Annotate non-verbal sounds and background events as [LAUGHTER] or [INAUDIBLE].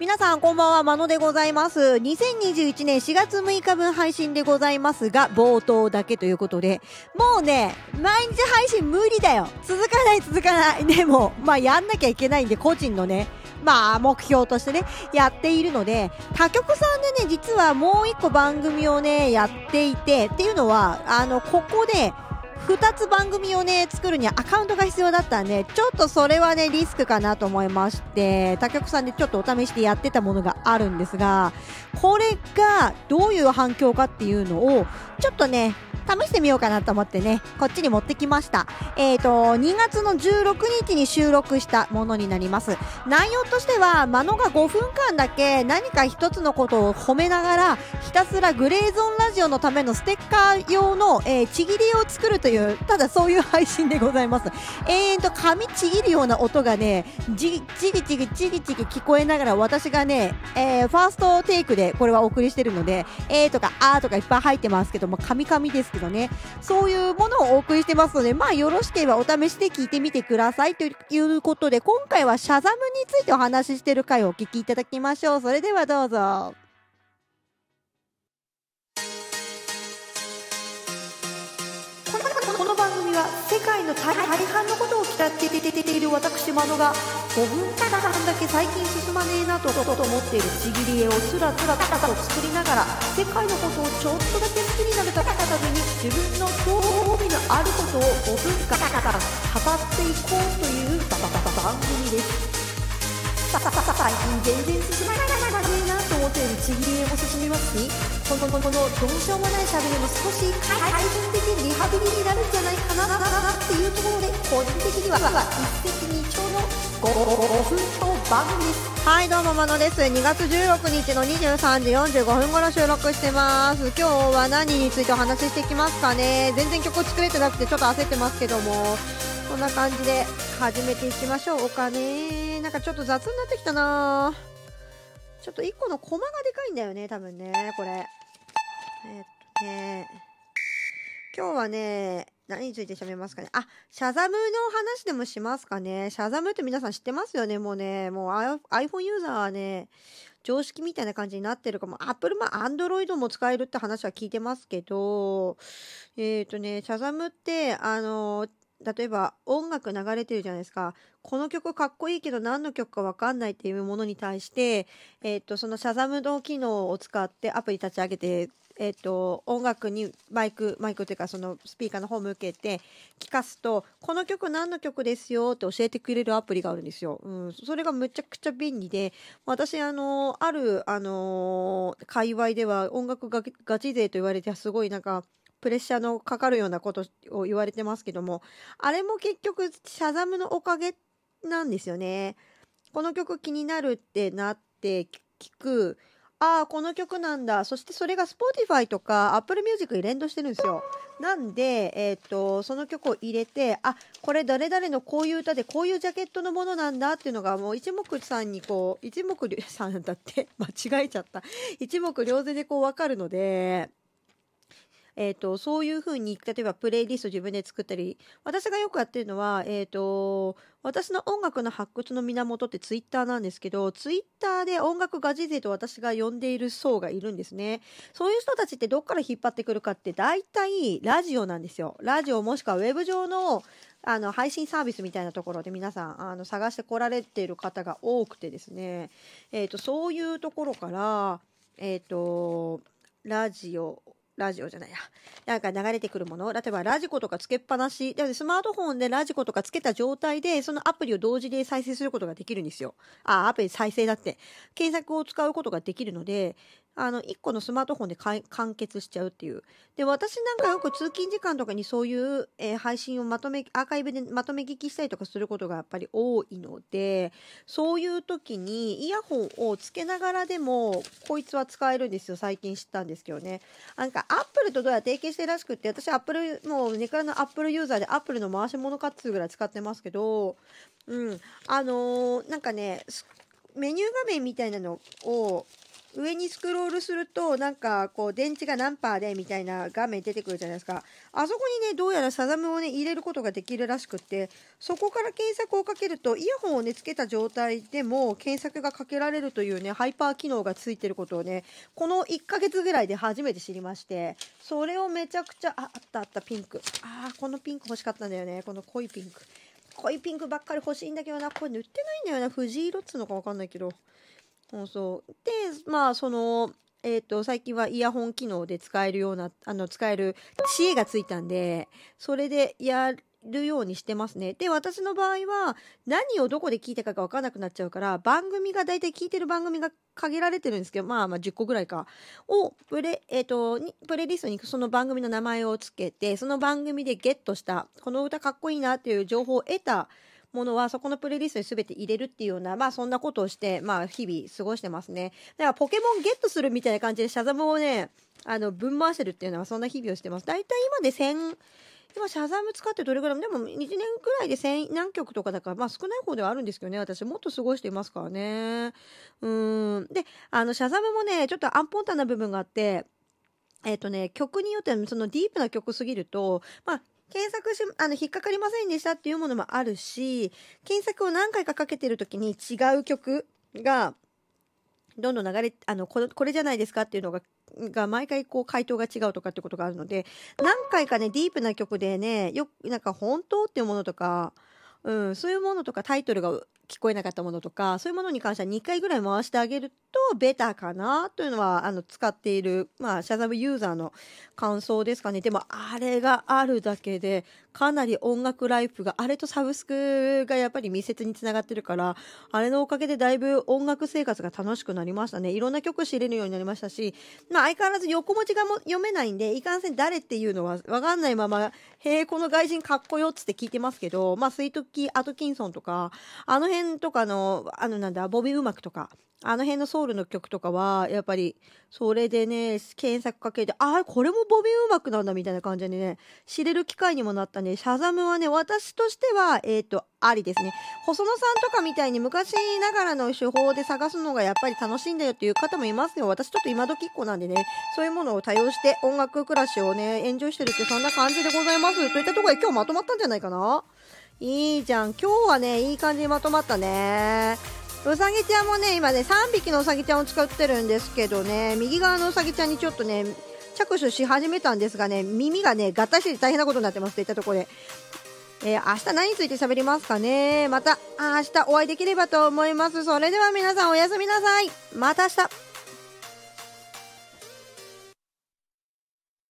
皆さんこんばんは、まのでございます。2021年4月6日分配信でございますが、冒頭だけということで、もうね、毎日配信無理だよ。続かない続かない。でも、まあやんなきゃいけないんで、個人のね、まあ、目標としてね、やっているので、他局さんでね、実はもう一個番組をね、やっていて、っていうのは、あの、ここで、2つ番組をね作るにはアカウントが必要だったんでちょっとそれはねリスクかなと思いまして他局さんでちょっとお試しでやってたものがあるんですがこれがどういう反響かっていうのをちょっとね試してみようかなと思ってね、こっちに持ってきました。えっ、ー、と、2月の16日に収録したものになります。内容としては、マノが5分間だけ何か一つのことを褒めながら、ひたすらグレーゾーンラジオのためのステッカー用の、えー、ちぎりを作るという、ただそういう配信でございます。えーと、紙ちぎるような音がね、じ、ちぎちぎちぎちぎ聞こえながら、私がね、えー、ファーストテイクでこれはお送りしてるので、えーとか、あーとかいっぱい入ってますけども、紙紙ですけどね、そういうものをお送りしてますので、まあよろしければお試しで聞いてみてくださいということで、今回はシャザムについてお話ししてる回をお聞きいただきましょう。それではどうぞ。この番組は世界の大半のことを期待している私マノが5分間だけ最近進まねえなと思っているちぎり絵をつらつらと作りながら世界のことをちょっとだけ好きになるために自分の興味のあることを5分間語っていこうという番組です。最近全然進まない。なと思っているちぎり絵も進みますしこのこのこのどうしようもないしゃべりも少し改善できるリハビリになるんじゃないかなっていうところで個人的には一石二鳥の 5, 分表番組です。はいどうもまのです。2月16日の23時45分頃収録してます。今日は何についてお話ししていきますかね。全然曲作れてなくてちょっと焦ってますけどもこんな感じで始めていきましょうかねなんかちょっと雑になってきたなちょっと1個のコマがでかいんだよね多分ねこれえっとね、今日はね、何について喋りますかね。あ、シャザムの話でもしますかね。シャザムって皆さん知ってますよね？もうね、もう iPhone ユーザーはね、常識みたいな感じになってるかも。Apple、ま、Android も使えるって話は聞いてますけど、えっ、とね、シャザムって、あの、例えば音楽流れてるじゃないですか。この曲かっこいいけど何の曲かわかんないっていうものに対して、えっ、と、そのシャザムの機能を使ってアプリ立ち上げてえっ、と、音楽にマイク、マイクっていうかそのスピーカーの方向けて聞かすと、この曲何の曲ですよって教えてくれるアプリがあるんですよ。うん、それがむちゃくちゃ便利で、私、あの、ある、あの、界隈では音楽がガチ勢と言われてすごいなんか、プレッシャーのかかるようなことを言われてますけども、あれも結局、シャザムのおかげなんですよね。この曲気になるってなって聞く、ああ、この曲なんだ。そしてそれが Spotify とか Apple Music に連動してるんですよ。なんで、えっ、ー、と、その曲を入れて、あ、これ誰々のこういう歌でこういうジャケットのものなんだっていうのがもう一目さんにこう、一目 [LAUGHS] さんだって間違えちゃった。一目瞭然でこうわかるので、えーと、そういうふうに例えばプレイリスト自分で作ったり私がよくやってるのは、えーと、私の音楽の発掘の源ってツイッターなんですけどツイッターで音楽ガチ勢と私が呼んでいる層がいるんですね。そういう人たちってどっから引っ張ってくるかって大体ラジオなんですよ。ラジオもしくはウェブ上のあの配信サービスみたいなところで皆さんあの探してこられている方が多くてですね、えーと、そういうところから、えーとラジオラジオじゃないや。なんか流れてくるもの。例えばラジコとかつけっぱなし。でスマートフォンでラジコとかつけた状態で、そのアプリを同時で再生することができるんですよ。あ、アプリ再生だって。検索を使うことができるので、あの、1個のスマートフォンで完結しちゃうっていう。で、私なんかよく通勤時間とかにそういう、えー、配信をまとめ、アーカイブでまとめ聞きしたりとかすることがやっぱり多いので、そういう時にイヤホンをつけながらでも、こいつは使えるんですよ。最近知ったんですけどね。なんか、アップルとどうやら提携してるらしくって、私アップル、もう根からのアップルユーザーでアップルの回し物かっつうぐらい使ってますけど、うん。あのー、なんかね、メニュー画面みたいなのを上にスクロールするとなんかこう電池が何パーでみたいな画面出てくるじゃないですか。あそこにねどうやら Shazam をね入れることができるらしくってそこから検索をかけるとイヤホンをねつけた状態でも検索がかけられるというねハイパー機能がついてることをねこの1ヶ月ぐらいで初めて知りましてそれをめちゃくちゃああったあったピンク。あーこのピンク欲しかったんだよね。この濃いピンク。濃いピンクばっかり欲しいんだけどな。これ塗ってないんだよな。藤色っつうのか分かんないけど。そうそう。でまあそのえーと、最近はイヤホン機能で使えるようなあの使える知恵がついたんでそれでやるようにしてますね。で私の場合は何をどこで聞いたかが分からなくなっちゃうから番組が大体聞いてる番組が限られてるんですけどまあまあ10個ぐらいかをプレ,、えーと、にプレイリストにその番組の名前をつけてその番組でゲットしたこの歌かっこいいなっていう情報を得たものはそこのプレイリストに全て入れるっていうような、まあそんなことをして、まあ日々過ごしてますね。だからポケモンゲットするみたいな感じでシャザムをね、あの、分回してるっていうのはそんな日々をしてます。だいたい今で1000、今、シャザム使ってどれぐらいでも1年ぐらいで1000何曲とかだから、まあ少ない方ではあるんですけどね、私もっと過ごしていますからね。うん。で、あの、シャザムもね、ちょっとアンポンタンな部分があって、えっ、ー、とね、曲によってはそのディープな曲すぎると、まあ、検索し、あの、引っかかりませんでしたっていうものもあるし、検索を何回かかけてる時に違う曲が、どんどん流れ、あの、これこれじゃないですかっていうのが、が毎回こう回答が違うとかってことがあるので、何回かね、ディープな曲でね、よくなんか本当っていうものとか、うん、そういうものとかタイトルが聞こえなかったものとかそういうものに関しては2回ぐらい回してあげるとベターかなというのはあの使っている、まあ、シャザムユーザーの感想ですかね。でもあれがあるだけでかなり音楽ライフがあれとサブスクがやっぱり密接につながってるからあれのおかげでだいぶ音楽生活が楽しくなりましたね。いろんな曲知れるようになりましたし、まあ、相変わらず横文字がも読めないんでいかんせん誰っていうのは分かんないまま「へえこの外人かっこよ」っつって聞いてますけど、まあ、スイートキー・アトキンソンとかあの辺とかのあのなんだボビー・ウマクとかあの辺のソウルの曲とかは、やっぱり、それでね、検索かけて、ああ、これもボビーうまくなんだみたいな感じでね、知れる機会にもなったね。シャザムはね、私としては、えっ、ー、と、ありですね。細野さんとかみたいに昔ながらの手法で探すのがやっぱり楽しいんだよっていう方もいますよ。私ちょっと今時っ子なんでね、そういうものを多用して音楽暮らしをね、エンジョイしてるってそんな感じでございます。といったところで今日まとまったんじゃないかな？いいじゃん。今日はね、いい感じにまとまったね。うさぎちゃんもね今ね3匹のうさぎちゃんを使ってるんですけどね。右側のうさぎちゃんにちょっとね着手し始めたんですがね耳がね合体して大変なことになってますといったところで、えー、明日何について喋りますかね。また明日お会いできればと思います。それでは皆さんおやすみなさい。また明日。